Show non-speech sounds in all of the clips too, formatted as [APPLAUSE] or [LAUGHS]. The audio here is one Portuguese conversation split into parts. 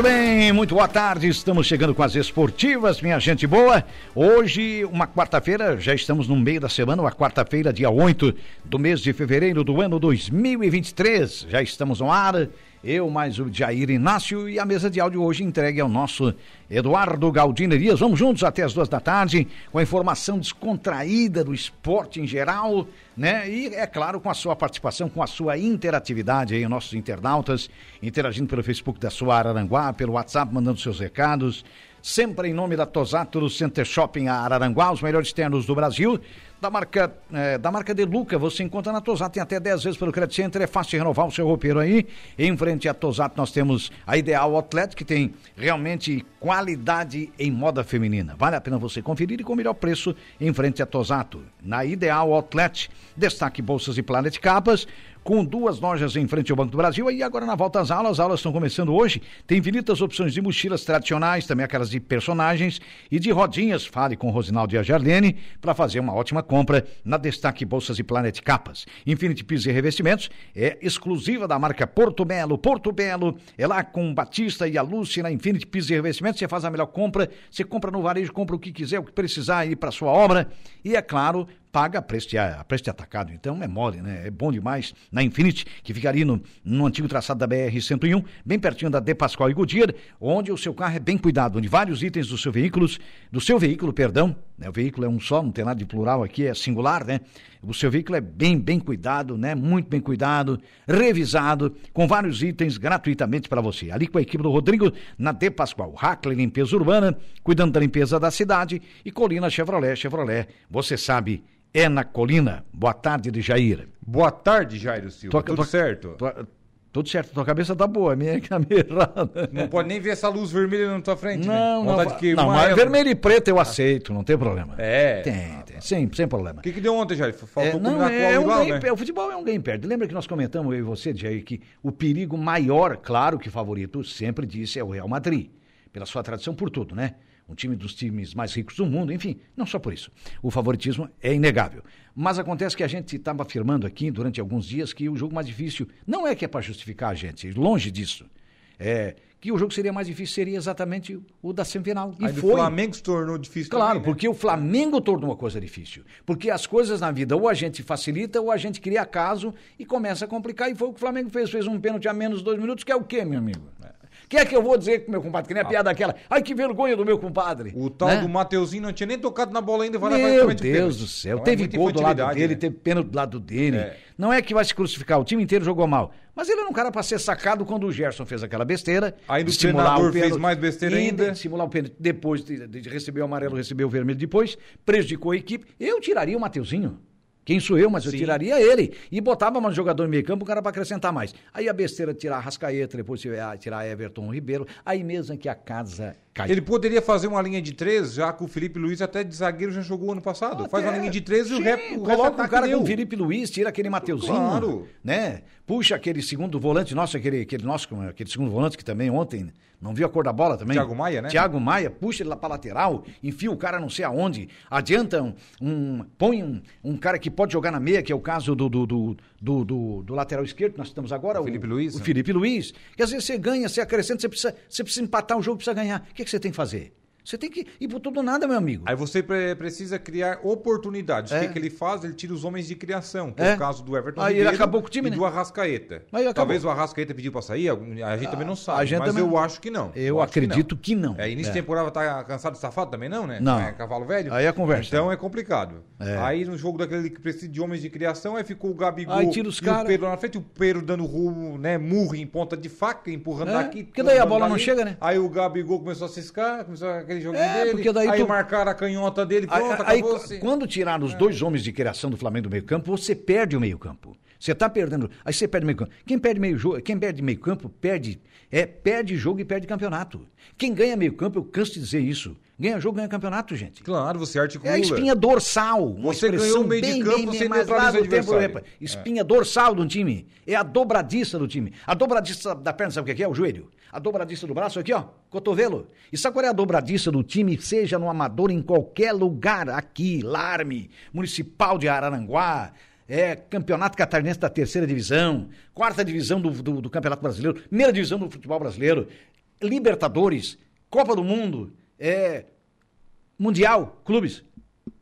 Muito bem, muito boa tarde. Estamos chegando com as esportivas, minha gente boa. Hoje, uma quarta-feira, já estamos no meio da semana, uma quarta-feira, dia 8 do mês de fevereiro do ano 2023. Já estamos no ar eu mais o Jair Inácio e a mesa de áudio hoje entregue ao nosso Eduardo Galdino Elias. Vamos juntos até as duas da tarde com a informação descontraída do esporte em geral, né? E é claro com a sua participação, com a sua interatividade aí, nossos internautas interagindo pelo Facebook da sua Araranguá, pelo WhatsApp, mandando seus recados. Sempre em nome da Tosato Center Shopping Araranguá, os melhores ternos do Brasil da marca, é, da marca De Luca, você encontra na Tosato, tem até 10 vezes pelo Credit Center, é fácil renovar o seu roupeiro aí. Em frente à Tosato nós temos a Ideal Outlet, que tem realmente qualidade em moda feminina. Vale a pena você conferir e com o melhor preço em frente à Tosato. Na Ideal Outlet, destaque bolsas e Planet Capas, com duas lojas em frente ao Banco do Brasil. E agora na volta às aulas, as aulas estão começando hoje. Tem infinitas opções de mochilas tradicionais, também aquelas de personagens e de rodinhas. Fale com Rosinaldo e a Jarlene para fazer uma ótima compra na Destaque Bolsas e Planet Capas. Infinity Pisos e Revestimentos é exclusiva da marca Porto Belo. Porto Belo é lá com Batista e a Lúcia na Infinity Pisos e Revestimentos. Você faz a melhor compra, você compra no varejo, compra o que quiser, o que precisar aí para sua obra. E é claro, paga a preço, de, atacado. Então é mole, né? É bom demais. Na Infinity, que fica ali no, no antigo traçado da BR-101, bem pertinho da De Pascoal e Goodyear, onde o seu carro é bem cuidado, onde vários itens do seu veículo, do seu veículo, perdão, né? O veículo é um só, não tem nada de plural aqui, é singular, né? O seu veículo é bem, bem cuidado, né? Muito bem cuidado, revisado, com vários itens gratuitamente para você. Ali com a equipe do Rodrigo, na De Pascoal. Hackley Limpeza Urbana, cuidando da limpeza da cidade. E Colina Chevrolet, Chevrolet, você sabe, é na Colina. Boa tarde, de Jair. Boa tarde, Jair Silva. Tua, Tudo certo? Tudo certo, tua cabeça tá boa, a minha é [LAUGHS] que tá meio errada. Não pode nem ver essa luz vermelha na tua frente, não, né? Não, não, não mas vermelho e preto eu aceito, não tem problema. É. Tem, tem, sem, sem problema. O que, que deu ontem, Jair? Faltou é, não, é, é um igual, né? O futebol é um game perde. Lembra que nós comentamos, eu e você, Jair, que o perigo maior, claro que favorito, sempre disse, é o Real Madrid. Pela sua tradição, por tudo, né? Um time dos times mais ricos do mundo, enfim, não só por isso. O favoritismo é inegável. Mas acontece que a gente estava afirmando aqui durante alguns dias que o jogo mais difícil não é que é para justificar a gente, longe disso. É que o jogo seria mais difícil seria exatamente o da semifinal. E Aí foi. o Flamengo se tornou difícil Claro, também, né? porque o Flamengo tornou uma coisa difícil. Porque as coisas na vida ou a gente facilita ou a gente cria caso e começa a complicar. E foi o que o Flamengo fez. Fez um pênalti a menos dois minutos, que é o quê, meu amigo? É. Que é que eu vou dizer com meu compadre? Que nem a ah. piada aquela. Ai, que vergonha do meu compadre. O tal né? do Mateuzinho não tinha nem tocado na bola ainda. Vai meu Deus do céu. Então, teve é gol do lado dele, né? teve pênalti do lado dele. É. Não é que vai se crucificar, o time inteiro jogou mal. Mas ele era um cara para ser sacado quando o Gerson fez aquela besteira. Aí o treinador fez mais besteira ainda. Simular o pênalti depois de, de receber o amarelo, recebeu o vermelho depois. Prejudicou a equipe. Eu tiraria o Mateuzinho. Quem sou eu, mas eu tiraria ele. E botava mais jogador no meio campo, o cara para acrescentar mais. Aí a besteira de tirar Rascaeta, depois tirar Everton Ribeiro. Aí mesmo que a casa cai. Ele poderia fazer uma linha de três, já que o Felipe Luiz até de zagueiro já jogou ano passado. Faz uma linha de três e o rep, o Coloca o cara deu. com o Felipe Luiz, tira aquele Mateuzinho. Claro. Né? Puxa aquele segundo volante, nosso, aquele, aquele nosso, aquele segundo volante que também ontem não viu a cor da bola também? Thiago Maia, né? Thiago Maia, puxa ele lá pra lateral, enfia o cara não sei aonde, adianta um, um põe um, um cara que pode jogar na meia, que é o caso do, do, do, do, do, do lateral esquerdo que nós estamos agora. O Felipe Luiz. O né? Felipe Luiz. Que às vezes você ganha, você acrescenta, você precisa, você precisa empatar o jogo, precisa ganhar. O que, que você tem que fazer? Você tem que ir por tudo nada, meu amigo. Aí você pre precisa criar oportunidades. É. O que, que, ele faz? Ele tira os homens de criação, que é, é o caso do Everton Aí Ribeiro ele acabou com o time, e né? do Arrascaeta. Talvez o Arrascaeta pediu para sair, a gente também não sabe, mas também... eu acho que não. Eu, eu acredito que não. Que não. É, início de é. temporada tá cansado de safado também não, né? Não. É cavalo velho. Aí é conversa. Então é complicado. É. Aí no jogo daquele que precisa de homens de criação, aí ficou o Gabigol aí tira os e cara... o Pedro na frente, o Pedro dando rumo, né, murro em ponta de faca, empurrando é, daqui. Porque daí a bola não chega, né? Aí o Gabigol começou a ciscar, começou aquele joguinho é, dele. Porque daí aí tu... marcaram a canhota dele, pronto, aí, acabou aí, Quando tiraram os dois homens de criação do Flamengo do meio campo, você perde o meio campo. Você tá perdendo. Aí você perde meio campo. Quem perde meio jogo, quem perde meio campo, perde, é, perde jogo e perde campeonato. Quem ganha meio campo, eu canso de dizer isso. Ganha jogo, ganha campeonato, gente. Claro, você articula. É a espinha dorsal. Você ganhou meio bem, de campo, bem, você bem, mais lá neutraliza o no tempo, Espinha dorsal do time. É a dobradiça do time. A dobradiça da perna, sabe o que é? O joelho. A dobradiça do braço aqui, ó. Cotovelo. E sabe qual é a dobradiça do time, seja no amador, em qualquer lugar? Aqui, Larme, Municipal de Araranguá, é, Campeonato Catarinense da Terceira Divisão, Quarta Divisão do, do, do Campeonato Brasileiro, Primeira Divisão do Futebol Brasileiro, Libertadores, Copa do Mundo, é, Mundial, clubes.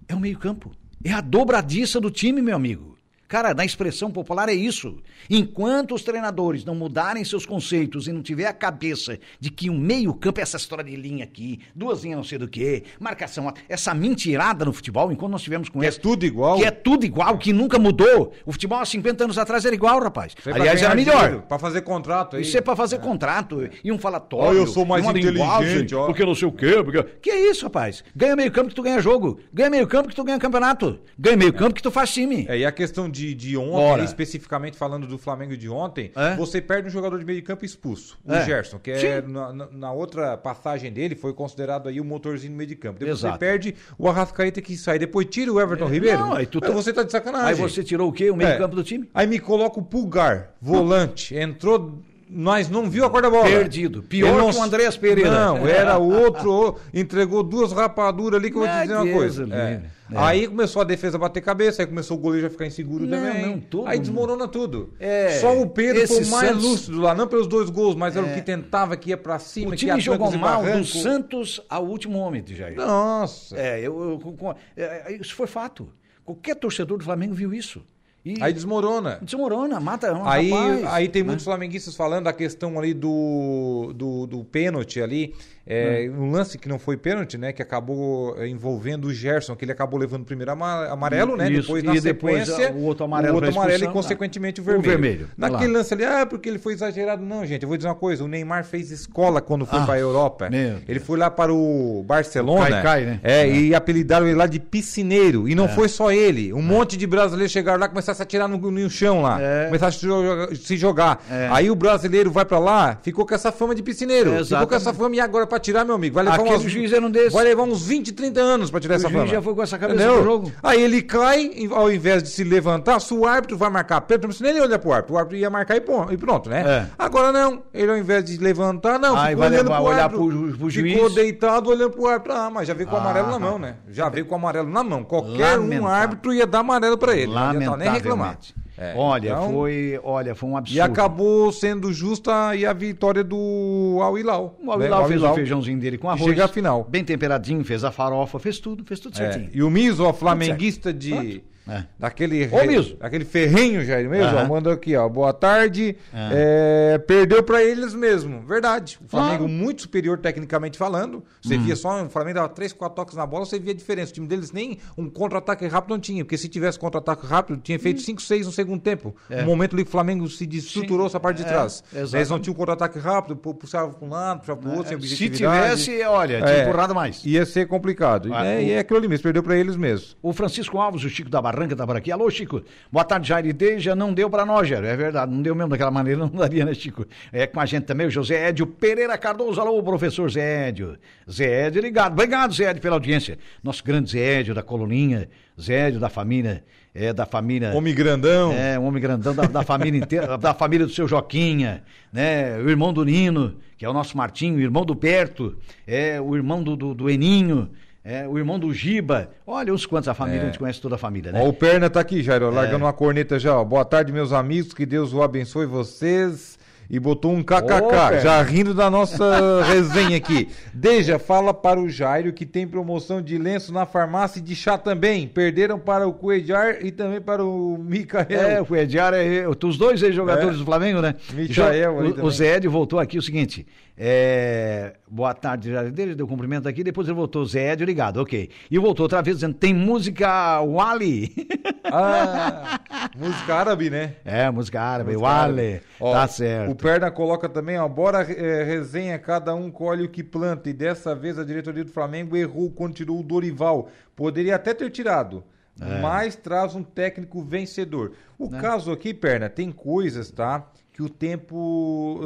É o meio-campo. É a dobradiça do time, meu amigo. Cara, na expressão popular é isso. Enquanto os treinadores não mudarem seus conceitos e não tiver a cabeça de que o meio-campo é essa história de linha aqui, duas linhas não sei do que, marcação, essa mentirada no futebol, enquanto nós tivemos com Que é tudo igual. Que é tudo igual, que nunca mudou. O futebol há 50 anos atrás era igual, rapaz. Aí pra Aliás, era melhor. Pra fazer contrato aí. Isso é pra fazer contrato e um falatório. Ó, eu sou mais inteligente, ó. Porque não sei o quê. Porque... Que é isso, rapaz? Ganha meio campo que tu ganha jogo. Ganha meio campo que tu ganha campeonato. Ganha meio campo que tu faz time. É, e a questão de, de ontem, Bora. especificamente falando do Flamengo de ontem, É? você perde um jogador de meio de campo expulso, o É. Gerson, que é na, na- outra passagem dele foi considerado aí o motorzinho no meio de campo. Depois Exato. você perde o Arrascaeta que sai, depois tira o Everton Ribeiro. Não, aí tu tá- você tá de sacanagem. Aí você tirou o quê? O meio É. campo do time? Aí me coloca o Pulgar, volante, entrou nós não viu a cor da bola. Perdido. Pior não- que o Andreas Pereira. Não, [LAUGHS] era outro, entregou duas rapaduras ali que eu vou te dizer uma Deus coisa. É. É. Aí começou a defesa a bater cabeça, aí começou o goleiro a ficar inseguro Não, também. não, todo aí mundo. desmorona tudo. É, Só o Pedro foi esse o mais Santos- É. lúcido lá, não pelos dois gols, mas era o que tentava, que ia pra cima, O que time jogou trancos e mal do. Santos ao último homem, Jair. Nossa. É, eu, eu- com- é, isso foi fato. Qualquer torcedor do Flamengo viu isso. E Aí desmorona. desmorona, mata um Aí, rapaz, aí tem né? muitos flamenguistas falando a questão ali do, do, do pênalti ali. É, Um lance que não foi pênalti, né? Que acabou é, envolvendo o Gerson, que ele acabou levando o primeiro ama- amarelo, né? Isso, Depois, na e depois, sequência, o outro amarelo o outro pra amarelo e, consequentemente, o o vermelho. vermelho, tá Naquele lá. lance ali, ah, porque ele foi exagerado. Não, gente, eu vou dizer uma coisa. O Neymar fez escola quando foi Ah, para a Europa. Ele foi lá para o Barcelona. O Caicai, né? É, É. e apelidaram ele lá de piscineiro. E não foi só ele. Um monte de brasileiros chegaram lá e começaram a se atirar no, no chão lá. É. Começaram a se jogar- se jogar. É. Aí o brasileiro vai pra lá, ficou com essa fama de piscineiro. É, ficou com essa fama e agora pra tirar, meu amigo, vai levar, Aquele umas- juiz era um desses. vai levar uns 20, 30 anos pra tirar O essa juiz fama. já foi com essa cabeça Entendeu? pro jogo. Aí ele cai, ao invés de se levantar, se o árbitro vai marcar pênalti, senão ele olha pro árbitro. O árbitro ia marcar e pronto, né? É. Agora não. Ele ao invés de levantar, não. Aí ficou vai levar- pro olhar árbitro. pro pro Ficou juiz. deitado olhando pro árbitro. Ah, mas já veio com o amarelo Ah, na mão, né? Já veio com o amarelo na mão. Qualquer um árbitro ia dar amarelo pra ele. Não adianta nem reclamar. É, olha, então- foi, olha, foi um absurdo. E acabou sendo justa aí a vitória do Al Hilal. O Al né? Al fez Hilal. o feijãozinho dele com arroz. chega à final. Bem temperadinho, fez a farofa, fez tudo, fez tudo É, certinho. E o Miso, flamenguista de. É. Daquele, Ô, Miso. daquele ferrenho, Jair mesmo, ó, Aham. mandou aqui, ó. Boa tarde. É, perdeu pra eles mesmo. Verdade. O Flamengo Ah. muito superior tecnicamente falando. Você Hum. via só, o Flamengo dava 3, 4 toques na bola, você via a diferença. O time deles nem um contra-ataque rápido não tinha. Porque se tivesse contra-ataque rápido, tinha Hum. feito 5, 6 no segundo tempo. No momento ali que o Flamengo se destruturou essa parte de É, trás. exato. Eles não tinham contra-ataque rápido, pu- puxavam para um lado, puxavam para o outro, sem É, Se tivesse, olha, tinha É. empurrado mais. Ia ser complicado. Ah, né? o- E é aquilo ali mesmo, perdeu pra eles mesmo. O Francisco Alves, o Chico da Barranca, tá por aqui. Alô, Chico. Boa tarde, Jair Deja. Não deu pra nós, Jair. É verdade, não deu mesmo daquela maneira, [LAUGHS] não daria, né, Chico? É com a gente também o José Édio Pereira Cardoso. Alô, professor Zé Édio. Zé Édio ligado. Obrigado, Zé Édio, pela audiência. Nosso grande Zé Édio da Coluninha. Zé Édio da família, é da família... Homem grandão. É, um homem grandão da, da família inteira, [LAUGHS] da família do seu Joquinha, né? O irmão do Nino, que é o nosso Martinho, o irmão do Berto, é o irmão do, do, do Eninho, é, o irmão do Giba. Olha uns quantos a família, a gente conhece toda a família, né? Ó, o Perna tá aqui, Jairo, É. largando uma corneta já. Ó. Boa tarde, meus amigos, que Deus o abençoe vocês. E botou um kkk, Perna. já rindo da nossa resenha aqui. [LAUGHS] Deja, fala para o Jairo que tem promoção de lenço na farmácia e de chá também. Perderam para o Coedjar e também para o Micael. É, o Ediar é os dois ex-jogadores É. do Flamengo, né? Michael Jo- ali o, o Zé Edio voltou aqui o seguinte. é, boa tarde, já dele, deu cumprimento aqui, depois ele voltou, Zé Edio ligado, ok. E voltou outra vez dizendo: tem música Wally. Ah, música árabe, né? [LAUGHS] é, música árabe, Música Wally. árabe. Ó, Tá certo. O Perna coloca também, ó, bora é, resenha, cada um colhe o que planta. E dessa vez a diretoria do Flamengo errou quando tirou o Dorival. Poderia até ter tirado, mais traz um técnico vencedor. O caso aqui, Perna, tem coisas, tá? Que o tempo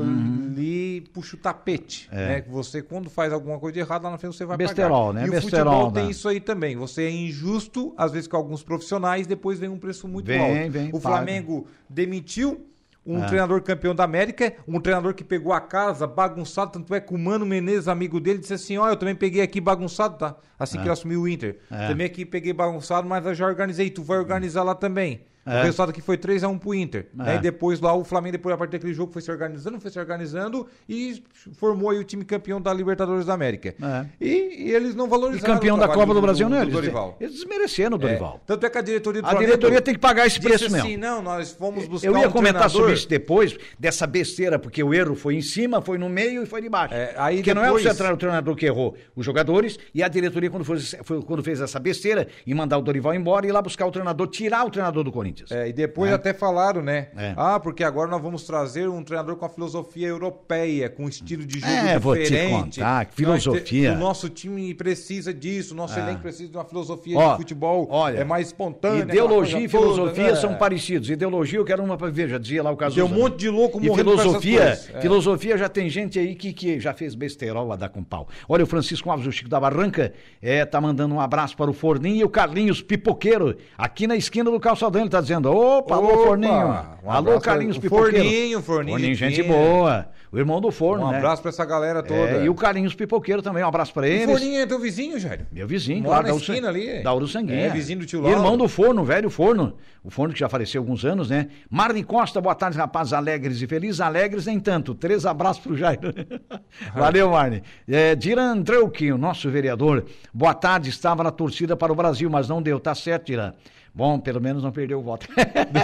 lhe puxa o tapete. Né? Que você, quando faz alguma coisa de errado, lá na frente você vai Besterol, pagar. né? E o Besterol, futebol tem né? isso aí também. Você é injusto, às vezes, com alguns profissionais, depois vem um preço muito alto. o paga. Flamengo demitiu um É. treinador campeão da América, um treinador que pegou a casa bagunçado, tanto é que o Mano Menezes, amigo dele, disse assim, ó, eu também peguei aqui bagunçado, tá? Assim que ele assumiu o Inter. É. Também aqui peguei bagunçado, mas eu já organizei, tu vai organizar lá também. É. O resultado aqui foi 3x1 pro Inter. É. Aí depois lá o Flamengo, depois a partir daquele jogo, foi se organizando, foi se organizando e formou aí o time campeão da Libertadores da América. É. E, e eles não E valorizaram campeão o da Copa do, Brasil, do, né? do Eles, Dorival. eles desmereceram o É. Dorival. Tanto é que a diretoria do A Flamengo diretoria tem que pagar esse preço assim, mesmo. não, nós fomos buscar Eu ia um comentar treinador... sobre isso depois, dessa besteira, porque o erro foi em cima, foi no meio e foi de baixo. É, aí porque não é depois- o central- o treinador que errou, os jogadores e a diretoria quando, foi, foi- quando fez essa besteira e mandar o Dorival embora e ir lá buscar o treinador, tirar o treinador do Corinthians. É, e depois É. até falaram, né? É. Ah, porque agora nós vamos trazer um treinador com a filosofia europeia, com um estilo de jogo É, vou te diferente. contar, filosofia. o nosso time precisa disso, o nosso É. elenco precisa de uma filosofia Ó, de futebol olha, é mais espontânea. Ideologia e filosofia toda, são é. parecidos. Ideologia eu quero uma pra ver, já dizia lá o caso. Tem um monte de louco E morrendo filosofia. É. filosofia já tem gente aí que, que já fez besteirol a dar com pau. Olha, o Francisco Alves, o Chico da Barranca, é, tá mandando um abraço para o Forninho e o Carlinhos Pipoqueiro, aqui na esquina do calçadão. Ele tá dizendo: opa, alô, Opa, Forninho. um alô, Carlinhos Pipoqueiro. Forninho, Forninho, Forninho, gente boa. O irmão do Forno, Um né? abraço pra essa galera toda. É, e o Carlinhos Pipoqueiro também, um abraço para O eles. Forninho é teu vizinho, Jairo? Meu vizinho, Mora claro, da esquina ali. Da Uru Sanguinha. É, vizinho do tio E Irmão Lauro. do Forno, velho Forno. O Forno que já faleceu há alguns anos, né? Marne Costa, boa tarde, rapazes alegres e felizes. Alegres nem tanto. Três abraços pro Jairo. [LAUGHS] Valeu, Marne. É, Diran Treuque, o nosso vereador. Boa tarde, estava na torcida para o Brasil, mas não deu. Tá certo, Diran. Bom, pelo menos não perdeu o voto.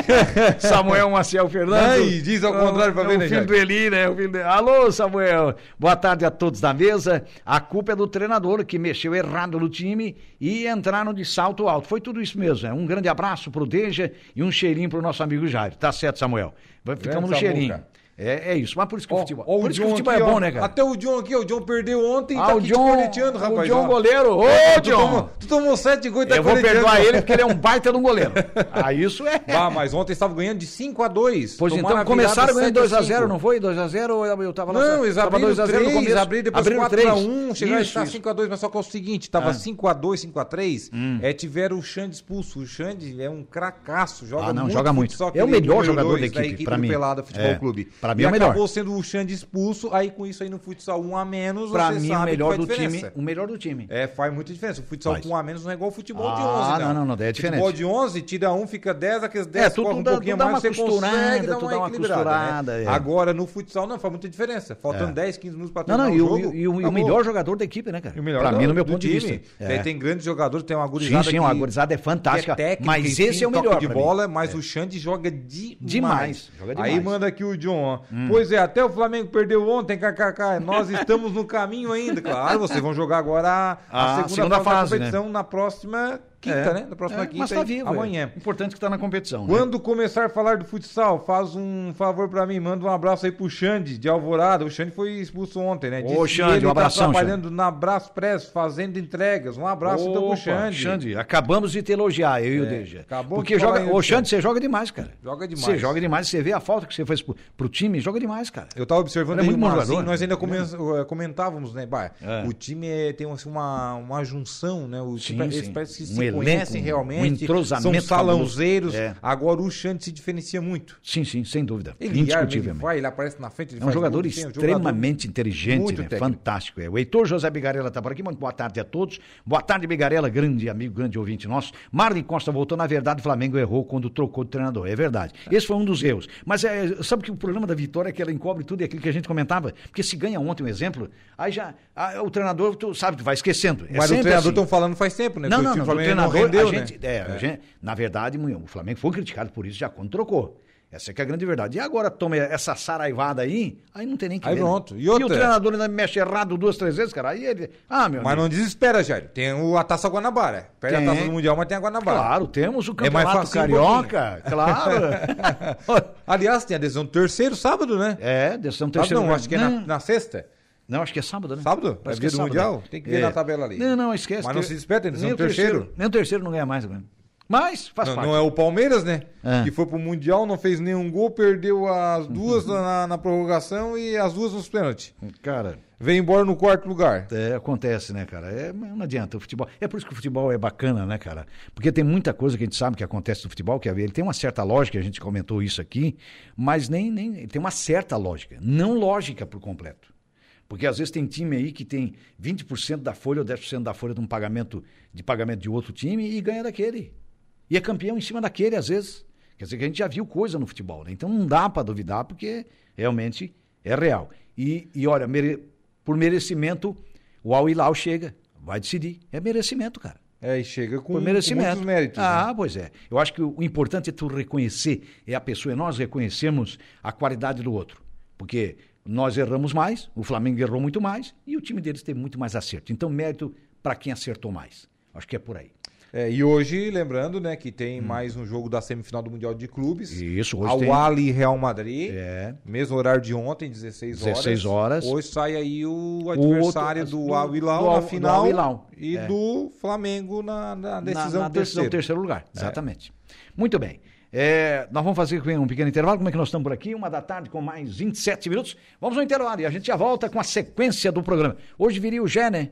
[LAUGHS] Samuel Maciel Fernandes. Ai, diz ao contrário pra É ver, né, O filho do Eli, né? O filho do- Alô, Samuel. Boa tarde a todos da mesa. A culpa é do treinador que mexeu errado no time e entraram de salto alto. Foi tudo isso mesmo. Né? Um grande abraço pro Deja e um cheirinho pro nosso amigo Jair. Tá certo, Samuel. Ficamos no Grande cheirinho. Samuca. É, é isso. Mas por isso que o futebol, ó, por isso que o John futebol aqui, é bom, ó. né, cara? Até o John aqui, o John perdeu ontem e Ah, tá o aqui John, te corneteando, rapaz. o John ó. goleiro. Ô, tu John. tomou, tu tomou sete gols e tá Eu vou perdoar ele porque ele é um baita de um goleiro. [LAUGHS] Ah, isso é. Ah, mas ontem estava ganhando de 5 a 2 Pois Tomaram então, a começaram ganhando 7 a 2x0, 5. não foi? 2x0 ou eu tava lá? Não, eles abriram 2 a 0 no 3, começo. abriram depois Abriram 4 três. a 1 chegaram a Isso, estar isso. 5 a 2 mas só que é o seguinte, tava Ah. 5 a 2 5 a 3 é, tiveram o Xande expulso. O Xande é um cracaço, joga Ah, não, muito joga muito. É o melhor jogador da equipe, pra mim. Pelada Futebol É, Clube. Pra mim e é o melhor. acabou sendo o Xande expulso, aí com isso aí no futsal 1 a menos, Pra você mim, o sabe que melhor faz do time. O melhor do time. É, faz muita diferença. O futsal Faz. com um a menos não é igual o futebol de Ah, 11, não, não, não, daí é diferente. Futebol de 11, tira um, fica 10, aqueles 10 É, tu- corre tu um dá- pouquinho tu dá mais, uma você consegue dar uma dá uma equilibrada, costurada, né? é. Agora, no futsal, não, faz muita diferença. Faltando É. 10, 15 minutos pra Não, terminar não, e o o, jogo. e o- e o melhor jogador da equipe, né, cara? O melhor pra mim, no meu ponto de vista. É. tem grandes jogadores, tem uma Sim, gurizada sim, que, a gurizada é fantástica, é mas esse é o melhor de bola, mas o Xande joga demais. Demais. Aí manda aqui o John, ó. Pois é, até o Flamengo perdeu ontem, kkk. Nós [LAUGHS] estamos no caminho ainda. Claro, vocês vão jogar agora a, a A segunda, segunda fase, fase, da competição na próxima quinta, É. né? Na próxima É, quinta, mas tá vivo, amanhã. É. Importante que tá na competição. né? Quando começar a falar do futsal, faz um favor pra mim, manda um abraço aí pro Xande de Alvorada. O Xande foi expulso ontem, né? Ô, Xande, ele um abração, tá trabalhando na Braspress, fazendo entregas. Um abraço então pro Opa, Xande. Xande, acabamos de te elogiar, eu e o É, Deja. acabou Porque de falar joga, ô Xande. Xande, você joga demais, cara. Joga demais. Você joga demais, você vê a falta que você fez pro, pro time, joga demais, cara. Eu tava observando é muito o bom jogador. nós ainda comen- eh, comentávamos, né, Bah, É. o time é- tem assim, uma, uma junção, né? O Sim, time, sim. parece que se elenco, conhecem um realmente, entrosamento são salãozeiros. É. Agora o Xande se diferencia muito. Sim, sim, sem dúvida. Ele arma, ele Indiscutivelmente. vai, ele aparece na frente, ele É um faz jogador gol, um extremamente inteligente, muito né? fantástico. É. O Heitor José Bigarella está por aqui. Muito boa tarde a todos. Boa tarde, Bigarella, grande amigo, grande ouvinte nosso. Marlon Costa voltou. Na verdade, o Flamengo errou quando trocou de treinador. É verdade. Esse foi um dos erros. Mas é, sabe que o problema da vitória é que ela encobre tudo e aquilo que a gente comentava? Porque se ganha ontem um exemplo, aí já ah, o treinador, tu sabe, tu vai esquecendo. É Mas o treinador assim. estão falando faz tempo, né? Não, não, não. Do treinador, rendeu, a né? gente, é, a gente- na verdade, o Flamengo foi criticado por isso já quando trocou. Essa é que é a grande verdade. E agora toma essa saraivada aí, aí não tem nem que Aí ver. né? pronto. E E, outra? o treinador ainda mexe errado duas, três vezes, cara. Aí ele. Ah, meu Mas amigo. não desespera, Jair. Tem o, a Taça Guanabara. Perde Tem. a Taça do Mundial, mas tem a Guanabara. Claro, temos o É mais campeonato um carioca, claro. [LAUGHS] Aliás, tem adesão do terceiro sábado, né? é, decisão Sábado terceiro. não, lugar. acho que é na, na sexta. Não, acho que é sábado, né? Sábado? Parece É que é do sábado, Mundial? Tem que ver na tabela ali. Não, não, esquece. Mas não se desperta, eles nem são o terceiro. Nem o terceiro não ganha mais, né? Mas faz não, parte. não é o Palmeiras, né? É. Que foi pro Mundial, não fez nenhum gol, perdeu as duas na, na prorrogação e as duas nos pênaltis. Cara, Veio embora no quarto lugar. é, acontece, né, cara? É, não adianta. O futebol. É por isso que o futebol é bacana, né, cara? Porque tem muita coisa que a gente sabe que acontece no futebol, que ele tem uma certa lógica, a gente comentou isso aqui, mas nem, nem tem uma certa lógica. Não lógica por completo. Porque às vezes tem time aí que tem 20% da folha ou 10% da folha de um pagamento de pagamento de outro time e ganha daquele. E é campeão em cima daquele, às vezes. Quer dizer que a gente já viu coisa no futebol, né? Então não dá para duvidar, porque realmente é real. E, e olha, mere- por merecimento, o Al Hilal chega, vai decidir. É merecimento, cara. É, e chega com, com merecimento. muitos méritos. Ah, né? pois é. Eu acho que o, o importante é tu reconhecer, é a pessoa, é nós reconhecermos a qualidade do outro. Porque nós erramos mais, o Flamengo errou muito mais e o time deles teve muito mais acerto. Então, mérito para quem acertou mais. Acho que é por aí. É, e hoje, lembrando, né, que tem mais um jogo da semifinal do Mundial de Clubes. Isso, hoje Ao tem. Ali Real Madrid. É. Mesmo horário de ontem, 16 horas. 16 horas. Hoje sai aí o adversário outro- do, do- Al Hilal do Al- na do final Al Hilal. e É. do Flamengo na, na decisão na, na do decisão terceiro. terceiro lugar. Exatamente. Muito bem. É, nós vamos fazer um pequeno intervalo. Como é que nós estamos por aqui? Uma da tarde com mais 27 minutos. Vamos ao intervalo e a gente já volta com a sequência do programa. Hoje viria o Gé, né?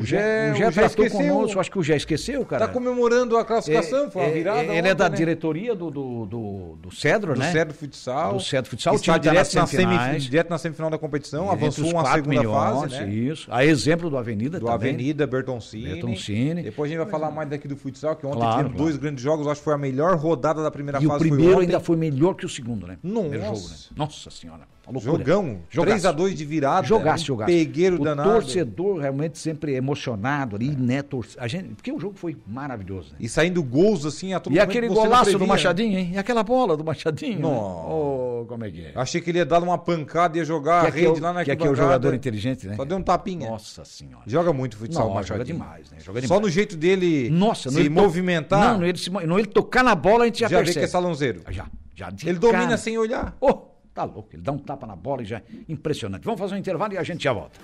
O Gé- o Gé o Gé tratou esqueceu. conosco. Acho que o Gé esqueceu, cara. Tá comemorando a classificação, foi uma virada. Ele é ontem, da né? diretoria do, do, do, do Cedro, do né? Cedro Futsal. Do Cedro Futsal. O time está tá direto, na semifinal, direto na semifinal da competição. Avançou uma 4 segunda milhões, fase, né? Isso. A exemplo do Avenida Do também. Avenida, Bertoncini. Bertoncini. Depois a gente vai falar mais daqui do futsal, que ontem Claro, tivemos claro. dois grandes jogos. Acho que foi a melhor rodada da primeira E o fase. foi primeiro ontem. ainda foi melhor que o segundo, né? Nossa. jogo, né? Nossa senhora. Jogão. Jogaço. 3x2 de virada. Jogaço, um jogaço. Pegueiro o danado. torcedor realmente sempre emocionado ali, né? Tor... A gente... Porque o jogo foi maravilhoso, né? E saindo gols assim a todo E aquele não golaço previa, do né? Machadinho, hein? E aquela bola do Machadinho. Nossa. Né? Oh, como é que é? Achei que ele ia dar uma pancada e ia jogar Que a é rede o- lá na que aqui é o jogador inteligente, né? Só deu um tapinha. Nossa senhora. Joga muito futsal, Não, Machadinho. joga demais, né? Joga demais. Só no jeito dele Nossa, se ele to- movimentar, Não, ele, se... no ele tocar na bola, a gente já, já vê percebe. que é salãozeiro. Já, já Ele domina cara. sem olhar. Oh, tá louco. Ele dá um tapa na bola e já. Impressionante. Vamos fazer um intervalo e a gente já volta.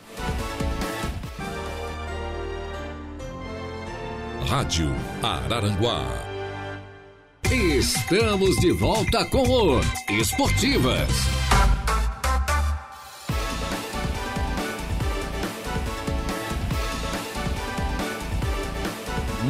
Rádio Araranguá. Estamos de volta com o Esportivas.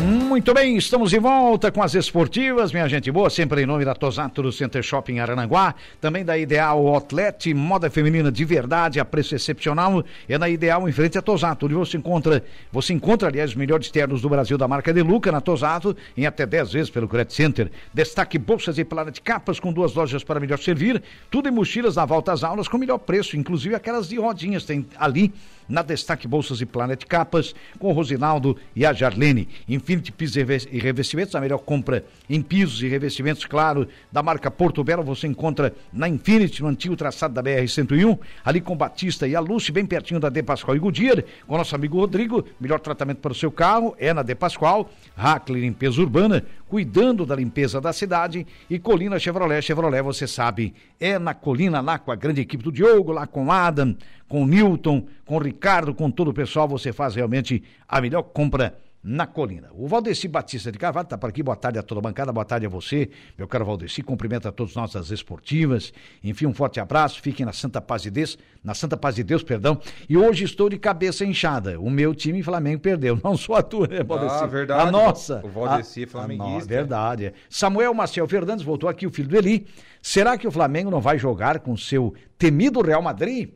Muito bem, estamos de volta com as esportivas, minha gente boa, sempre em nome da Tosato do Center Shopping Arananguá, também da Ideal Outlet, moda feminina de verdade, a preço excepcional, é na Ideal em frente à Tosato, onde você encontra, você encontra, aliás, os melhores ternos do Brasil da marca De Luca na Tosato, em até 10 vezes pelo Credit Center. Destaque bolsas e planet capas com duas lojas para melhor servir, tudo em mochilas na volta às aulas com melhor preço, inclusive aquelas de rodinhas, tem ali na Destaque Bolsas e Planet Capas, com o Rosinaldo e a Jarlene. Infinity Pisos e Reves- Revestimentos, a melhor compra em pisos e revestimentos, claro, da marca Porto Belo, você encontra na Infinity, no antigo traçado da BR-101, ali com Batista e a Lúcia, bem pertinho da De Pascoal e Goodyear, com nosso amigo Rodrigo, melhor tratamento para o seu carro é na De Pascoal, Hackley Limpeza Urbana, cuidando da limpeza da cidade, e Colina Chevrolet, Chevrolet, você sabe, é na Colina, lá com a grande equipe do Diogo, lá com Adam, com Newton, com Ricardo, com todo o pessoal, você faz realmente a melhor compra na colina. O Valdeci Batista de Carvalho está por aqui. Boa tarde a toda a bancada, boa tarde a você, meu caro Valdeci. Cumprimento a todos nós das esportivas. Enfim, um forte abraço. Fiquem na Santa Paz de Deus, na Santa Paz de Deus, perdão. E hoje estou de cabeça inchada. O meu time Flamengo perdeu. [LAUGHS] Não sou a tua, né, Valdeci? Ah, verdade. A nossa. O Valdeci é A- a flamenguista. no- verdade. é. Samuel Maciel Fernandes voltou aqui, o filho do Eli. Será que o Flamengo não vai jogar com seu temido Real Madrid?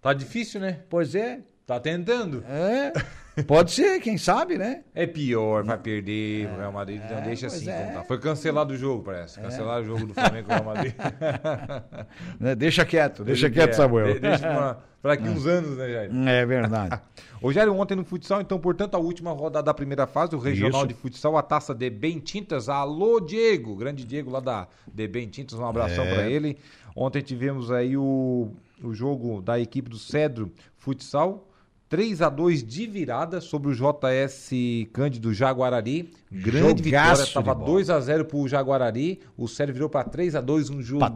Tá difícil, né? Pois é. Tá tentando. É. Pode ser, quem sabe, né? É pior, vai perder. O Real Madrid não deixa pois assim é. como tá. Foi cancelado o jogo, parece. Cancelaram o jogo do Flamengo com o Real Madrid. [LAUGHS] Né? Deixa quieto, deixa quieto, É, Samuel. de- Deixa pra, pra daqui [LAUGHS] uns anos, né, Jair? É verdade. [LAUGHS] Ô, Jair, ontem no futsal, então, portanto, a última rodada da primeira fase, o Regional Isso. de Futsal, a taça de Bem Tintas. Alô, Diego! Grande Diego lá da de Bem Tintas, um abração É. pra ele. Ontem tivemos aí o, o jogo da equipe do Cedro Futsal 3 a 2 de virada sobre o JS Cândido Jaguarari. Grande Jogaço vitória, estava 2 a 0 pro Jaguarari. O Sérgio virou para 3 a 2 um jogo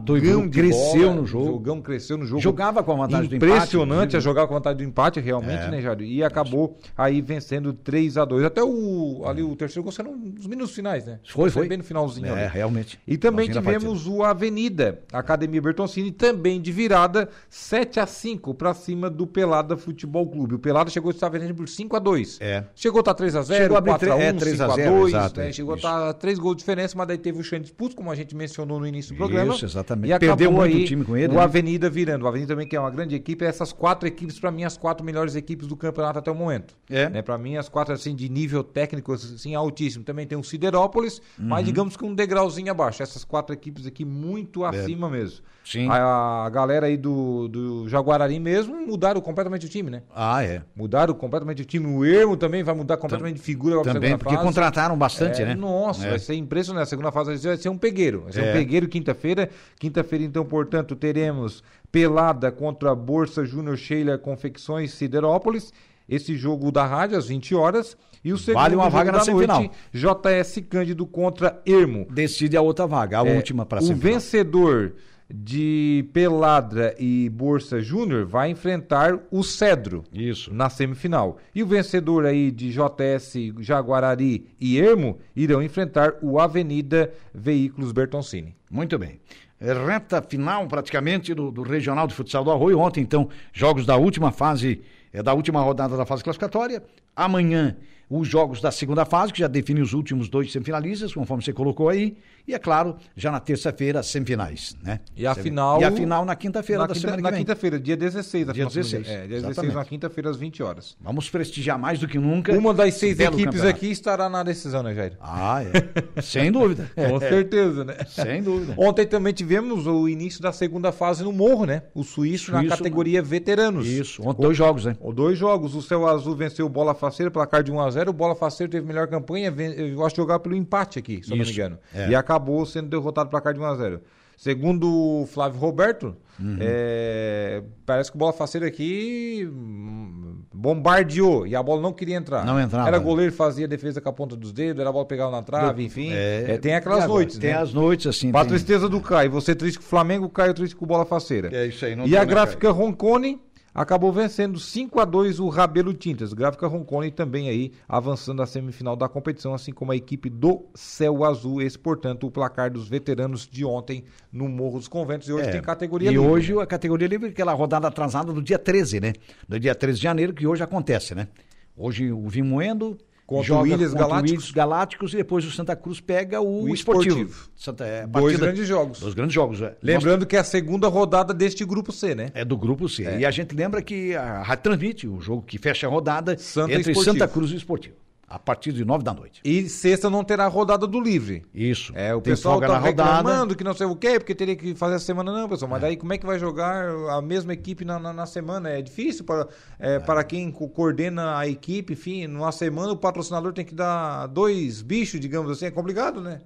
de cresceu bola, no jogo. Jogão cresceu no jogo. Jogava com a vantagem do empate. Impressionante a jogar com a vantagem do empate, realmente, é. né, Jário? E acabou aí vencendo 3 a 2 Até o ali o terceiro gol saiu nos minutos finais, né? Foi, foi. Bem no finalzinho. É, ali. realmente. E também tivemos o Avenida, Academia Bertoncini, também de virada 7 a 5 para cima do Pelada Futebol Clube. Pelada chegou a estar vendendo por 5 a 2 É. Chegou a estar 3 a 0 4 a 1 é, 3 5 a 0 2 exato, né? Chegou isso. a estar 3 gols de diferença, mas daí teve o Xande expulso, como a gente mencionou no início do programa. Isso, exatamente. E Perdeu acabou muito aí o time com ele. O né? Avenida virando. O Avenida também que é uma grande equipe. Essas quatro equipes, para mim, as quatro melhores equipes do campeonato até o momento. É. Né? Para mim, as quatro assim de nível técnico assim altíssimo. Também tem o Siderópolis, uhum. mas digamos que um degrauzinho abaixo. Essas quatro equipes aqui muito é. acima mesmo. Sim. A, a, galera aí do, do Jaguarari mesmo mudaram completamente o time, né? Ah, é. Mudaram completamente o time. O Ermo também vai mudar completamente de figura Também, porque fase. contrataram bastante, é, né? Nossa, é. vai ser impressionante. A segunda fase vai ser um pegueiro. Vai ser é. um pegueiro quinta-feira. Quinta-feira, então, portanto, teremos Pelada contra a Bolsa Júnior Sheila Confecções Siderópolis. Esse jogo da rádio às 20 horas. E o segundo vale uma vaga na semifinal. JS Cândido contra Ermo. Decide a outra vaga, a é, última para semifinal. O vencedor de Peladra e Bolsa Júnior vai enfrentar o Cedro. Isso. Na semifinal. E o vencedor aí de JS Jaguarari e Ermo irão enfrentar o Avenida Veículos Bertoncini. Muito bem. É reta final praticamente do, do Regional de Futsal do Arroio. Ontem, então, jogos da última fase, é, da última rodada da fase classificatória. Amanhã, os jogos da segunda fase, que já define os últimos dois semifinalistas, conforme você colocou aí. E é claro, já na terça-feira, as semifinais, né? E a final. E a final na quinta-feira da quinta, semana que vem. Na quinta-feira, dia 16 Dia 16. É, dia 16 na quinta-feira, às 20 horas. Vamos prestigiar mais do que nunca. Uma das seis equipes campeonato. aqui estará na decisão, né, Jair? Ah, é. Sem dúvida. [LAUGHS] Com certeza, né? Sem dúvida. Ontem também tivemos o início da segunda fase no Morro, né? O Suíço, Suíço na categoria veteranos. Isso, ontem dois jogos, né? Dois jogos. O Céu Azul venceu o Bola Faceira, placar de 1 a 0 O Bola Faceira teve melhor campanha, eu acho que jogar pelo empate aqui, se não me engano. É. E acabou sendo derrotado placar de 1 a 0 Segundo o Flávio Roberto, uhum. é, parece que o bola faceira aqui hum, bombardeou e a bola não queria entrar. Não entrava. Era goleiro fazia defesa com a ponta dos dedos, era a bola pegava na trave, enfim. É, é, tem aquelas agora, noites, tem né? as noites assim. Pra tem... tristeza do Caio, você triste com o Flamengo, o Caio triste com o bola faceira. É isso aí. e a gráfica Roncone acabou vencendo 5 a 2 o Rabelo Tintas. Gráfica Roncone também aí avançando à semifinal da competição, assim como a equipe do Céu Azul. Esse, portanto, o placar dos veteranos de ontem no Morro dos Conventos. E hoje é, tem categoria e livre. E hoje a categoria livre, aquela rodada atrasada do dia 13, né? Do dia 13 de janeiro, que hoje acontece, né? Hoje o Vimoendo Contra Williams Galácticos. Galácticos e depois o Santa Cruz pega o, o Esportivo. esportivo. Santa, é, dois grandes jogos. Dois grandes jogos, é. Lembrando Nossa, que é a segunda rodada deste grupo C, né? É do grupo C. É. E a gente lembra que a Rádio transmite o jogo que fecha a rodada Santa entre Esportivo. Santa Cruz e Esportivo a partir de nove da noite. E sexta não terá rodada do livre. Isso. É, o Tem pessoal tá reclamando que não sei o quê, porque teria que fazer a semana não, pessoal. Mas é. daí como é que vai jogar a mesma equipe na, na, na semana? É difícil para, é, é. para quem coordena a equipe, enfim, numa semana o patrocinador tem que dar dois bichos, digamos assim, é complicado, né?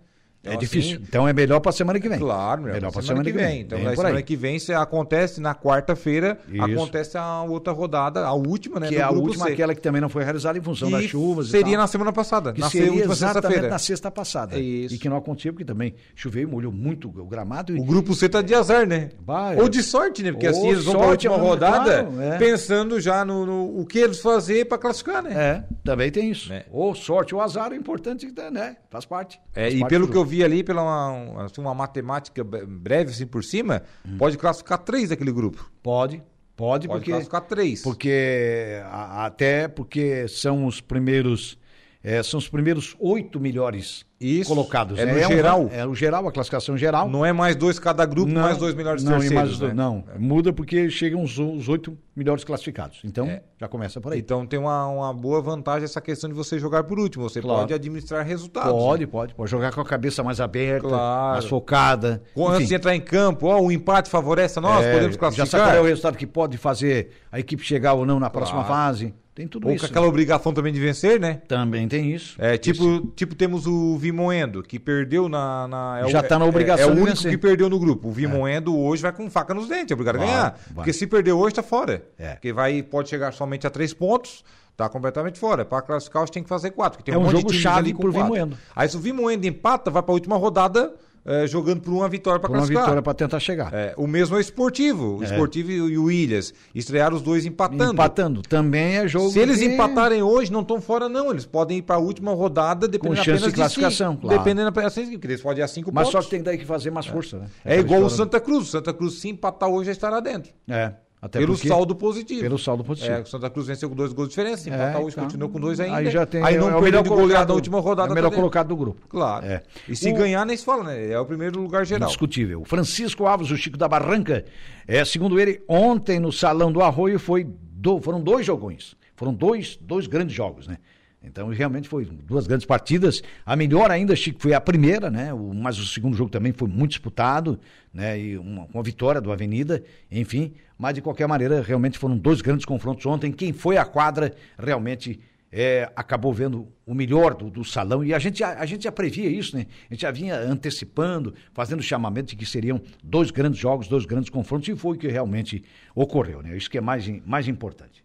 Então, é difícil. Assim, então é melhor para semana que vem. Claro, melhor, melhor para semana, semana, que vem. vem. Então, na semana que vem, se acontece na quarta-feira, acontece a outra rodada, a última, né? Que é a última, C. aquela que também não foi realizada em função das chuvas. Seria na semana passada. Que na seria exatamente na sexta passada. É isso. E que não aconteceu, porque também choveu e molhou muito o gramado. E... O grupo C tá de azar, né? Vai, Ou de sorte, né? Porque assim eles vão para a última rodada claro, é. pensando já no, no, o que eles fazer para classificar, né? É, também tem isso. É. Ou sorte ou azar, o importante é né? Faz parte. É, faz e parte pelo que eu vi ali, pela uma assim, uma matemática breve assim por cima, hum. pode classificar três daquele grupo. Pode, pode, pode porque classificar três. Porque até porque são os primeiros é, são os primeiros oito melhores Isso, colocados. É no é geral. Um, é o geral, a classificação geral. Não é mais dois cada grupo, não, mais dois melhores não, terceiros. Mais, né? Não, muda porque chegam os, os oito melhores classificados. Então, é. já começa por aí. Então tem uma, uma boa vantagem essa questão de você jogar por último. Você claro. pode administrar resultados. Pode, né? pode. Pode jogar com a cabeça mais aberta, claro. mais focada. Antes de entrar em campo, ó, o empate favorece a nós, é, podemos classificar. Já sabe qual é o resultado que pode fazer a equipe chegar ou não na próxima claro. fase. Tem tudo Ou isso. com aquela obrigação também de vencer, né? Também tem isso. É, tipo, tipo temos o Vimoendo, que perdeu na. na é Já o, tá na é- obrigação É, o de único vencer. que perdeu no grupo. O Vimoendo hoje vai com faca nos dentes, é obrigado a ganhar. vai. Porque se perder hoje, tá fora. É. Porque vai, pode chegar somente a três pontos. Tá completamente fora. Para classificar, você tem que fazer quatro. porque Tem É um monte de jogo chave ali com pro quatro. Vimoendo. Aí se o Vimoendo empata, vai para a última rodada eh, jogando por uma vitória para Por uma classificar. vitória para tentar chegar. É, o mesmo é o Esportivo. O Esportivo e o Williams. Estrearam os dois empatando. Empatando. Também é jogo. Se eles empatarem hoje, não estão fora, não. Eles podem ir para a última rodada, dependendo chance apenas de classificação, cinco, claro. Dependendo apenas de porque eles podem ir a cinco Mas só pontos. que tem que fazer mais força, né? É igual o Santa Cruz. O Santa Cruz, se empatar hoje, já estará dentro. É. Até pelo porque- saldo positivo. Pelo saldo positivo. É, o Santa Cruz venceu com dois gols de diferença. Empatar É, hoje, então, continua com dois ainda. Aí já tem. Aí é não o perdeu melhor de goleada na última rodada. É o melhor dentro. colocado do grupo. Claro. É. E se O- ganhar, nem se fala, né? É o primeiro lugar geral. Indiscutível. Francisco Alves, o Chico da Barranca, é, segundo ele, ontem no Salão do Arroio foi do- foram dois jogões. Foram dois, dois grandes jogos, né? Então, realmente foi duas grandes partidas. A melhor ainda, Chico, foi a primeira, né? O, mas o segundo jogo também foi muito disputado, né? E uma, uma vitória do Avenida, enfim. Mas, de qualquer maneira, realmente foram dois grandes confrontos ontem. Quem foi à quadra realmente é, acabou vendo o melhor do, do salão e a gente, já- a, gente já previa isso, né? A gente já vinha antecipando, fazendo chamamento de que seriam dois grandes jogos, dois grandes confrontos e foi o que realmente ocorreu, né? Isso que é mais, mais importante.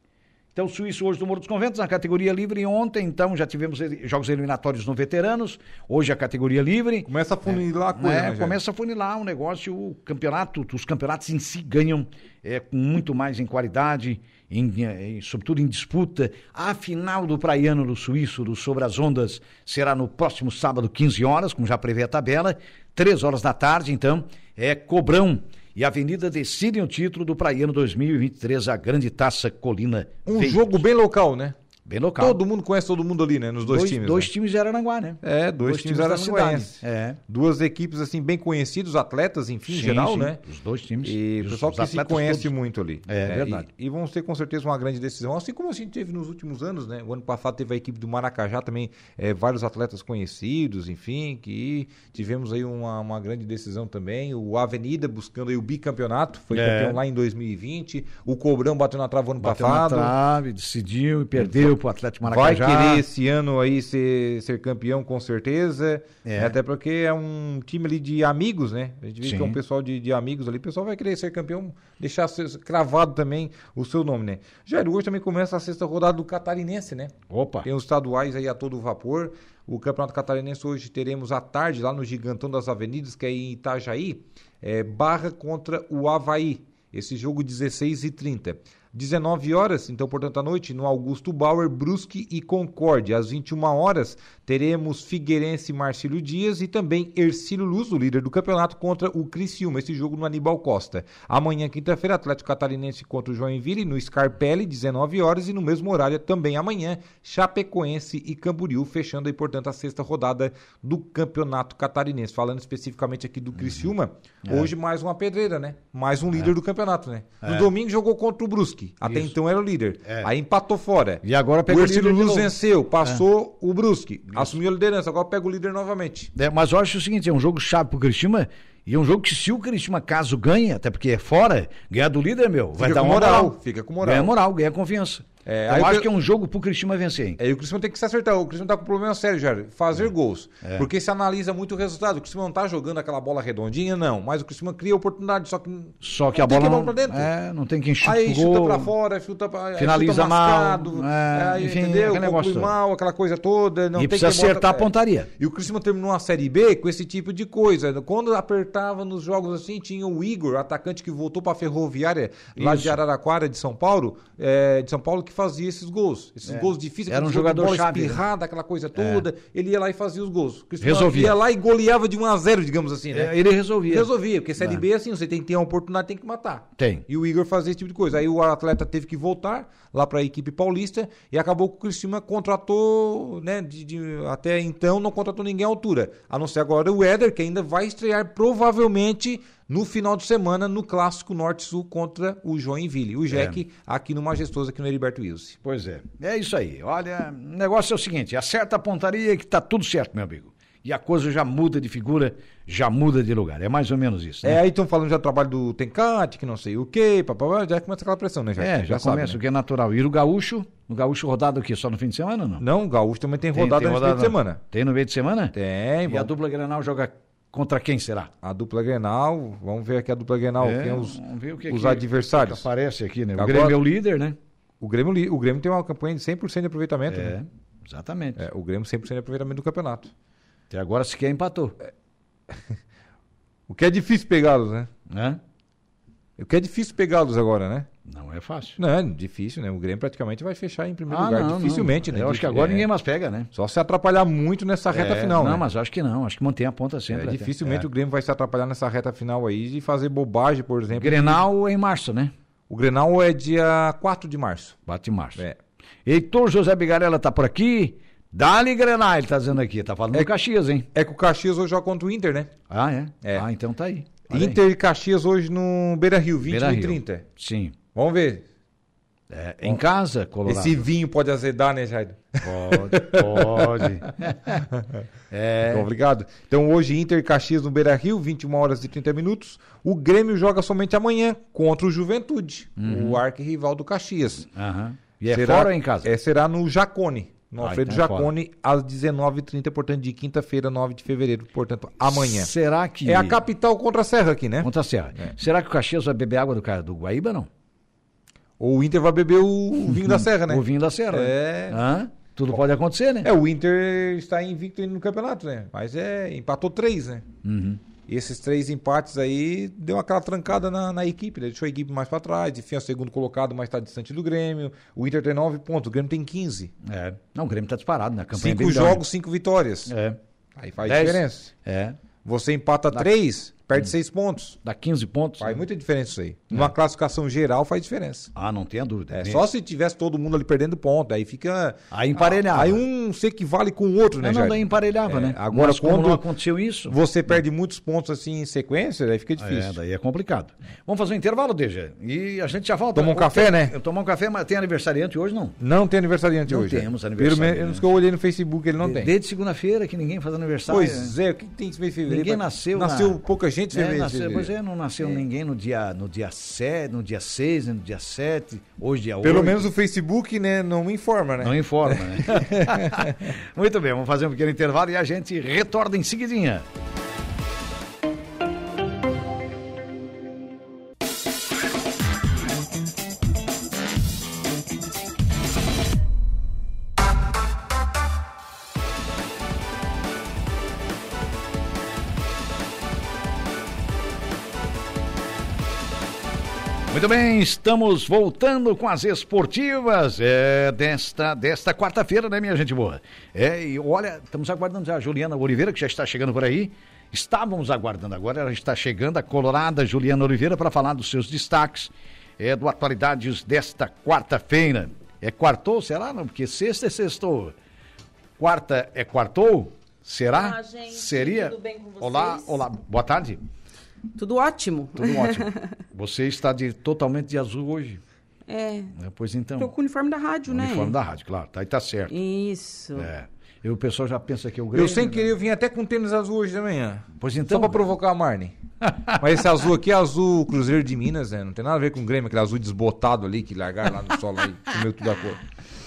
Então, o Suíço hoje do Moro dos Conventos, na categoria livre. Ontem, então, já tivemos jogos eliminatórios no veteranos. Hoje a categoria livre. Começa a funilar a coisa, É, né, Jair? começa a funilar o negócio, o campeonato, os campeonatos em si ganham é, com muito mais em qualidade, em, eh, sobretudo em disputa. A final do Praiano do Suíço, do Sobre as Ondas, será no próximo sábado, 15 horas, como já prevê a tabela. 3 horas da tarde, então, é Cobrão. E a Avenida decidem o título do Praiano 2023, a Grande Taça Colina. Um jogo bem local, né? Bem local. Todo mundo conhece todo mundo ali, né? Nos dois, times. Dois né? times de Aranaguá, né? É, dois, times, da aranaguenses. cidade. É. Duas equipes, assim, bem conhecidos, atletas, enfim, em Sim, geral, sim, né? Os dois times. E o pessoal que se conhece todos. muito ali. É, verdade. E, e vão ter com certeza uma grande decisão, assim como a gente teve nos últimos anos, né? O ano passado teve a equipe do Maracajá também, é, vários atletas conhecidos, enfim, que tivemos aí uma, uma grande decisão também. O Avenida buscando aí o bicampeonato, foi É. campeão lá em 2020. O Cobrão bateu na trave ano Bateu na passado. trave, decidiu e perdeu pro Atlético Vai Maracajá. querer esse ano aí ser, ser campeão com certeza. É. Até porque é um time ali de amigos, né? A gente vê Sim. que é um pessoal de, de amigos ali. O pessoal vai querer ser campeão, deixar cravado também o seu nome, né? Jair, hoje também começa a sexta rodada do Catarinense, né? Opa. Tem os estaduais aí a todo vapor. O Campeonato Catarinense hoje teremos à tarde lá no Gigantão das Avenidas, que é em Itajaí, é, Barra contra o Havaí. Esse jogo 16 e 30. 19 horas, então, portanto, à noite, no Augusto Bauer, Brusque e Concórdia. Às 21 horas, teremos Figueirense e Marcílio Dias e também Ercílio Luz, o líder do campeonato, contra o Criciúma. Esse jogo no Aníbal Costa. Amanhã, quinta-feira, Atlético Catarinense contra o Joinville, no Scarpelli, 19 horas. E no mesmo horário, também amanhã, Chapecoense e Camboriú, fechando aí, portanto, a sexta rodada do Campeonato Catarinense. Falando especificamente aqui do Criciúma, hoje mais uma pedreira, né? Mais um líder do campeonato, né? No domingo jogou contra o Brusque. Até Isso. então era o líder. É. Aí empatou fora. E agora pega o o Ercílio líder de Luz venceu, passou o Brusque, assumiu a liderança, agora pega o líder novamente. É, mas eu acho o seguinte, é um jogo chave pro Criciúma e é um jogo que se o Criciúma caso ganha, até porque é fora, ganhar do líder, meu, vai Fica dar com uma moral, moral. fica com moral. Ganha moral, ganha confiança. É, eu acho que- que é um jogo pro Criciúma vencer, hein? Aí o Cristiano tem que se acertar. O Cristiano tá com um problema sério, Jair. Fazer gols. É. Porque se analisa muito o resultado. O Cristiano não tá jogando aquela bola redondinha, não. Mas o Cristiano cria oportunidade, só que. Só que não a tem bola que não, pra dentro. é, não tem quem chuta Aí chuta gol. pra fora, chuta pra. Finaliza chuta mal, mascado, é, aí, enfim, entendeu? Conclui mal, aquela coisa toda. Não E tem precisa quem bota- acertar a é. pontaria. E o Cristiano terminou a Série B com esse tipo de coisa. Quando apertava nos jogos assim, tinha o Igor, atacante que voltou pra Ferroviária lá Isso. de Araraquara, de São Paulo, é, de São Paulo, que fazia esses gols. Esses gols difíceis, Era um jogador bola chave, né? espirrada, aquela coisa toda. Ele ia lá e fazia os gols. Cristiano Resolvia. ia lá e goleava de 1 a 0 digamos assim, né? É, ele resolvia. Resolvia, porque Série B é assim, você tem que ter uma oportunidade, tem que matar. Tem. E o Igor fazia esse tipo de coisa. Aí o atleta teve que voltar lá para a equipe paulista e acabou que o Cristiano contratou, né, de, de- até então não contratou ninguém à altura. A não ser agora o Éder, que ainda vai estrear provavelmente no final de semana no Clássico Norte-Sul contra o Joinville. O Jack aqui no Majestoso, aqui no Heriberto Wilson. Pois é. É isso aí. Olha, o negócio é o seguinte: acerta a pontaria que tá tudo certo, meu amigo. E a coisa já muda de figura, já muda de lugar. É mais ou menos isso. É, Né? aí estão falando já do trabalho do Tencate, que não sei o quê, papapá, já começa aquela pressão, né, Jack? É, já, sabe, começa, né? o que é natural. E o gaúcho, No Gaúcho rodada o quê? Só no fim de semana ou não? Não, o Gaúcho também tem rodada tem no rodada fim de semana. Tem no meio de semana? Tem, E a dupla Grenal joga contra quem será? A dupla Grenal, vamos ver aqui a dupla Grenal, É, quem os, vamos ver o que os que- adversários. que aparece aqui, né? O Agora- Grêmio é o líder, né? O Grêmio, o Grêmio tem uma campanha de 100% de aproveitamento. É, né? exatamente. É, o Grêmio 100% de aproveitamento do campeonato. Até agora sequer empatou. [LAUGHS] O que é difícil pegá-los, né? Né? O que é difícil pegá-los agora, né? Não é fácil. Não, é difícil, né? O Grêmio praticamente vai fechar em primeiro Ah, lugar. não, Dificilmente, não. né? Eu acho que agora é. ninguém mais pega, né? Só se atrapalhar muito nessa reta É, final, Não, né? mas acho que não. Acho que mantém a ponta sempre. É, dificilmente É. o Grêmio vai se atrapalhar nessa reta final aí e fazer bobagem, por exemplo. Grenal é em março, né? O Grenal é dia 4 de março. Bate em março. É. Heitor José Bigarella tá por aqui. Dá-lhe Grenal, ele tá dizendo aqui. Tá falando É- do Caxias, hein? É que o Caxias hoje joga contra o Inter, né? Ah, é? É. Ah, então tá aí. Olha aí. Inter e Caxias hoje no Beira Rio, 20 Beira e Rio. 30. Sim. Vamos ver. É, em casa, Colorado. Esse vinho pode azedar, né, Jair? Pode, pode. [LAUGHS] é, Obrigado. Então hoje Inter e Caxias no Beira Rio, 21 horas e 30 minutos. O Grêmio joga somente amanhã contra o Juventude, o arquirrival do Caxias. aham. E é Será- fora ou em casa? É, será no Jacone. No Ah, Alfredo então é Jacone, às 19h30, portanto, de quinta-feira, 9 de fevereiro, portanto, amanhã. Será que... É a capital contra a Serra aqui, né? Contra a Serra. Será que o Caxias vai beber água do, do Guaíba, não? Ou o Inter vai beber o vinho da Serra, né? O vinho da Serra. É. Hã? Tudo pode acontecer, né? É, o Inter está invicto no campeonato, né? Mas é, empatou três, né? Uhum. E esses três empates aí deu aquela trancada na, na equipe, né? deixou a equipe mais para trás, enfim, é o segundo colocado, mas está distante do Grêmio. O Inter tem nove pontos, o Grêmio tem 15. É. Não, o Grêmio tá disparado, né? A campanha Cinco jogos, cinco vitórias. É. Aí faz Dez. diferença. É. Você empata três, perde seis pontos. Dá 15 pontos. Faz né? muita diferença isso aí. Numa classificação geral faz diferença. Ah, não tenha dúvida. É, Mesmo. só se tivesse todo mundo ali perdendo ponto, aí fica. Aí emparelhava. Aí um se equivale com o outro, né, Não, não, Jair? daí emparelhava, É, né? agora, Mas quando não aconteceu isso... Você perde muitos pontos assim em sequência, aí fica É, difícil. daí é complicado. Vamos fazer um intervalo, Deja. E a gente já volta. Toma um café, né? Eu tomar um café, mas tem aniversariante hoje, não? Não tem aniversariante Não hoje. temos né? aniversariante. Pelo menos que eu olhei no Facebook, ele não tem. Desde segunda-feira que ninguém faz aniversário. Pois é, o que tem esse mês de fevereiro? Ninguém nasceu Nasceu na- pouca gente em É, fevereiro. nasceu, fevereiro. pois é, não nasceu ninguém no dia, no dia 7, no dia 6, no dia 7, hoje dia 8. Pelo menos o Facebook, né, não informa, né? Não informa, né? [LAUGHS] [LAUGHS] Muito bem, vamos fazer um pequeno intervalo e a gente retorna em seguidinha. Bem, estamos voltando com as esportivas é, desta, desta quarta-feira, né, minha gente boa? É, e olha, estamos aguardando já a Juliana Oliveira, que já está chegando por aí. Estávamos aguardando agora, ela está chegando, a colorada Juliana Oliveira, para falar dos seus destaques é, do Atualidades desta quarta-feira. É quartou, será? Não, porque sexta é sextou. Quarta é quartou? Será? Olá, gente. Seria? Tudo bem com vocês? Olá, olá. Boa tarde. Tudo ótimo. Tudo ótimo. [LAUGHS] Você está de, totalmente de azul hoje. É. É, pois então. Tô com o uniforme da rádio, né? Uniforme da rádio, claro. Tá aí tá certo. Isso. É. E o pessoal já pensa que é o Grêmio. Eu sem né? querer, eu vim até com tênis azul hoje de manhã. Pois Só então. pra provocar a Marne. [LAUGHS] Mas esse azul aqui é azul Cruzeiro de Minas, né? Não tem nada a ver com o Grêmio, aquele azul desbotado ali que largaram lá no solo aí, comeu tudo a cor.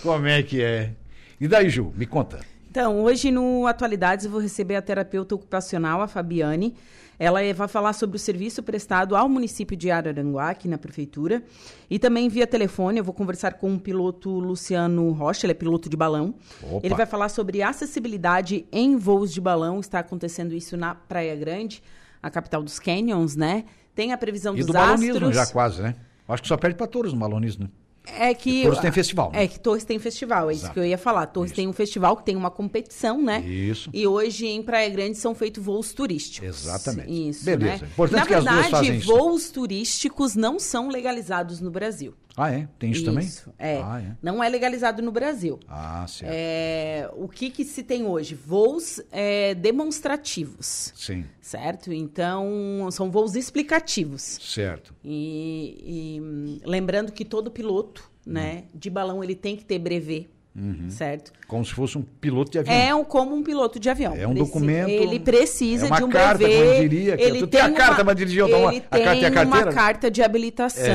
Como é que é? E daí, Ju? Me conta. Então, hoje no Atualidades eu vou receber a terapeuta ocupacional, a Fabiane. Ela eh, vai falar sobre o serviço prestado ao município de Araranguá, aqui na prefeitura. E também via telefone, eu vou conversar com o piloto Luciano Rocha, ele é piloto de balão. Opa. Ele vai falar sobre acessibilidade em voos de balão. Está acontecendo isso na Praia Grande, a capital dos canyons, né? Tem a previsão E dos do balonismo astros. já quase, né? Acho que só perde pra Torres no balonismo, né? É que. Torres tem festival, né? É que Torres tem festival, é isso Exato. que eu ia falar. Torres Isso. tem um festival que tem uma competição, né? Isso. E hoje em Praia Grande são feitos voos turísticos. Exatamente. Isso. Beleza. Né? Importante Na que as duas verdade, fazem isso. voos turísticos não são legalizados no Brasil. Ah, é? Tem isso, também? É. Ah, é. Não é legalizado no Brasil. Ah, certo. É, o que, que se tem hoje? Voos é, demonstrativos, Sim, certo? Então, são voos explicativos. certo. E, e, hum, lembrando que todo piloto, né, de balão ele tem que ter brevet, uhum. certo? Como se fosse um piloto de avião. É um, como um piloto de avião. É um documento. Ele precisa é uma de um carta, brevet. Como diria, ele tu tem, tem a carta para dirigir. Ele a carta tem a carteira? uma carta de habilitação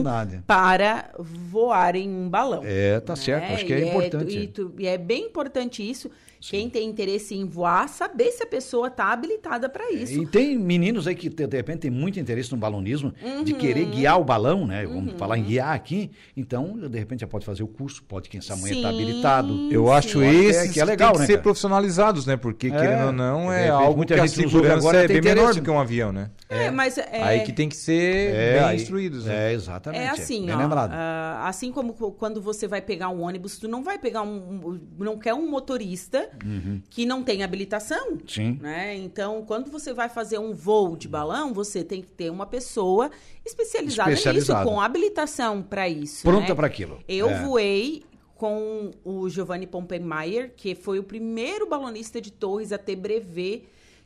é para voar em um balão. É, tá certo. Né? Acho que é e importante. É, e, tu, e é bem importante isso. Quem tem interesse em voar, saber se a pessoa está habilitada para isso. E tem meninos aí que, de repente, tem muito interesse no balonismo, uhum. de querer guiar o balão, né? Vamos uhum. falar em guiar aqui. Então, de repente, já pode fazer o curso, pode, quem sabe, amanhã está habilitado. Eu acho esse que é legal, tem que né, ser cara? profissionalizados, né? Porque, é, querendo ou não, é, algo muita que a segurança agora é bem menor do que um avião, né? É, mas... É... Aí que tem que ser é, bem aí, instruídos. Né? É, exatamente. É assim, bem ó, lembrado. Uh, assim como quando você vai pegar um ônibus, tu não vai pegar um... um não quer um motorista uhum. que não tem habilitação. Sim. Né? Então, quando você vai fazer um voo de balão, você tem que ter uma pessoa especializada, especializada. nisso, com habilitação para isso. Pronta né? para aquilo. Eu é. voei com o Giovanni Pompenmaier, que foi o primeiro balonista de Torres a ter brevet.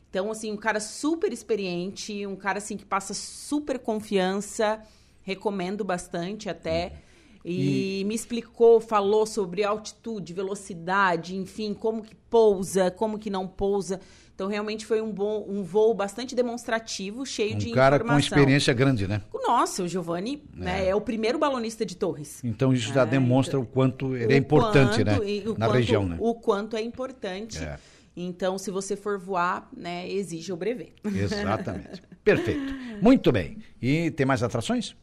Então, assim, um cara super experiente, um cara assim que passa super confiança, recomendo bastante até. Hum. E, e, me explicou, falou sobre altitude, velocidade, enfim, como que pousa, como que não pousa. Então, realmente foi um, bom, um voo bastante demonstrativo, cheio um de cara informação. com experiência grande, né? Nossa, o Giovanni é, né, é o primeiro balonista de Torres. Então, isso já é, demonstra então, o quanto ele é importante, né? Na quanto, região, né? O quanto é importante. É. Então, se você for voar, né, exige o brevet. Exatamente. Perfeito. Muito bem. E tem mais atrações?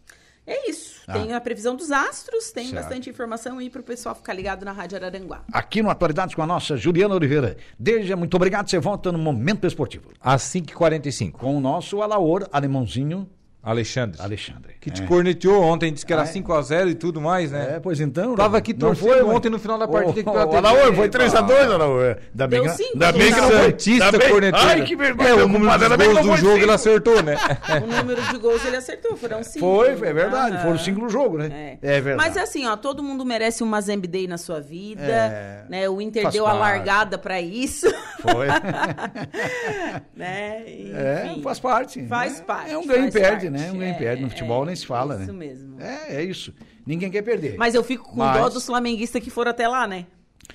É isso. Ah. Tem a previsão dos astros, tem certo. bastante informação aí para o pessoal ficar ligado na Rádio Araranguá. Aqui no Atualidades com a nossa Juliana Oliveira. Desde muito obrigado. Você volta no Momento Esportivo. Às 5h45. Com o nosso Alaor, alemãozinho Alexandre. Alexandre. Que te é. corneteou ontem, disse que era ah, é. 5x0 e tudo mais, né? É, pois então. Tava aqui torcendo foi, ontem no final da partida. Oh, oh, Alaor, foi 3x2, Alaor. Ainda bem, ainda bem que não foi. Santista corneteou. Ai, que vergonha. É, o número de gols do jogo ele acertou, né? [LAUGHS] o número de gols ele acertou, foram 5. Foi, é verdade. Foram 5 no jogo, né? É. é. verdade. Mas assim, ó, todo mundo merece uma Zamb Day na sua vida. É. Né? O Inter deu a largada pra isso. Foi. [LAUGHS] né? É, faz parte. Faz parte. É um ganho e perde, né? Um ganho e perde no futebol é, nem se fala, isso né? Isso mesmo. É, é isso. Ninguém quer perder. Mas eu fico com Mas... dó dos flamenguistas que foram até lá, né?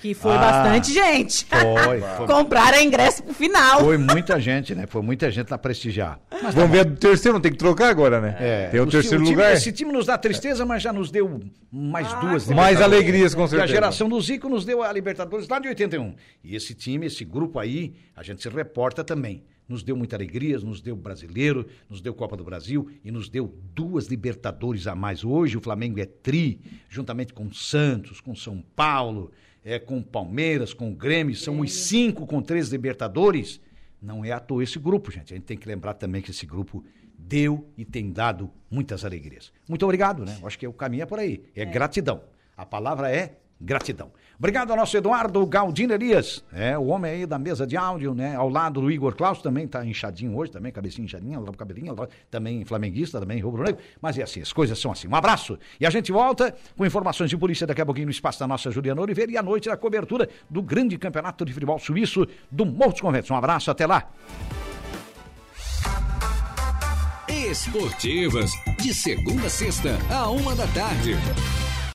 Que foi ah, bastante gente. Foi, foi. [LAUGHS] Compraram ingresso pro final. Foi muita gente, né? Foi muita gente lá prestigiar. Mas Vamos ver do terceiro, não tem que trocar agora, né? É. Tem o, o terceiro o lugar. Time, esse time nos dá tristeza, mas já nos deu mais ah, duas. Mais alegrias, com certeza. E a geração do Zico nos deu a Libertadores lá de 81. E esse time, esse grupo aí, a gente se reporta também nos deu muita alegria, nos deu brasileiro, nos deu Copa do Brasil e nos deu duas Libertadores a mais. Hoje o Flamengo é tri, juntamente com o Santos, com São Paulo, é, com Palmeiras, com Grêmio, são os cinco com três Libertadores. Não é à toa esse grupo, gente. A gente tem que lembrar também que esse grupo deu e tem dado muitas alegrias. Muito obrigado, né? Acho que o caminho é por aí. É, é. gratidão. A palavra é gratidão. Obrigado ao nosso Eduardo Galdino Elias, é o homem aí da mesa de áudio, né? Ao lado do Igor Klaus, também tá inchadinho hoje, também, cabecinha inchadinha, lá cabelinho, também flamenguista, também rubro-negro. Mas é assim, as coisas são assim. Um abraço. E a gente volta com informações de polícia daqui a pouquinho no espaço da nossa Juliana Oliveira e à noite na cobertura do grande campeonato de futebol suíço do Morros Conventos. Um abraço, até lá. Esportivas, de segunda a sexta, a uma da tarde.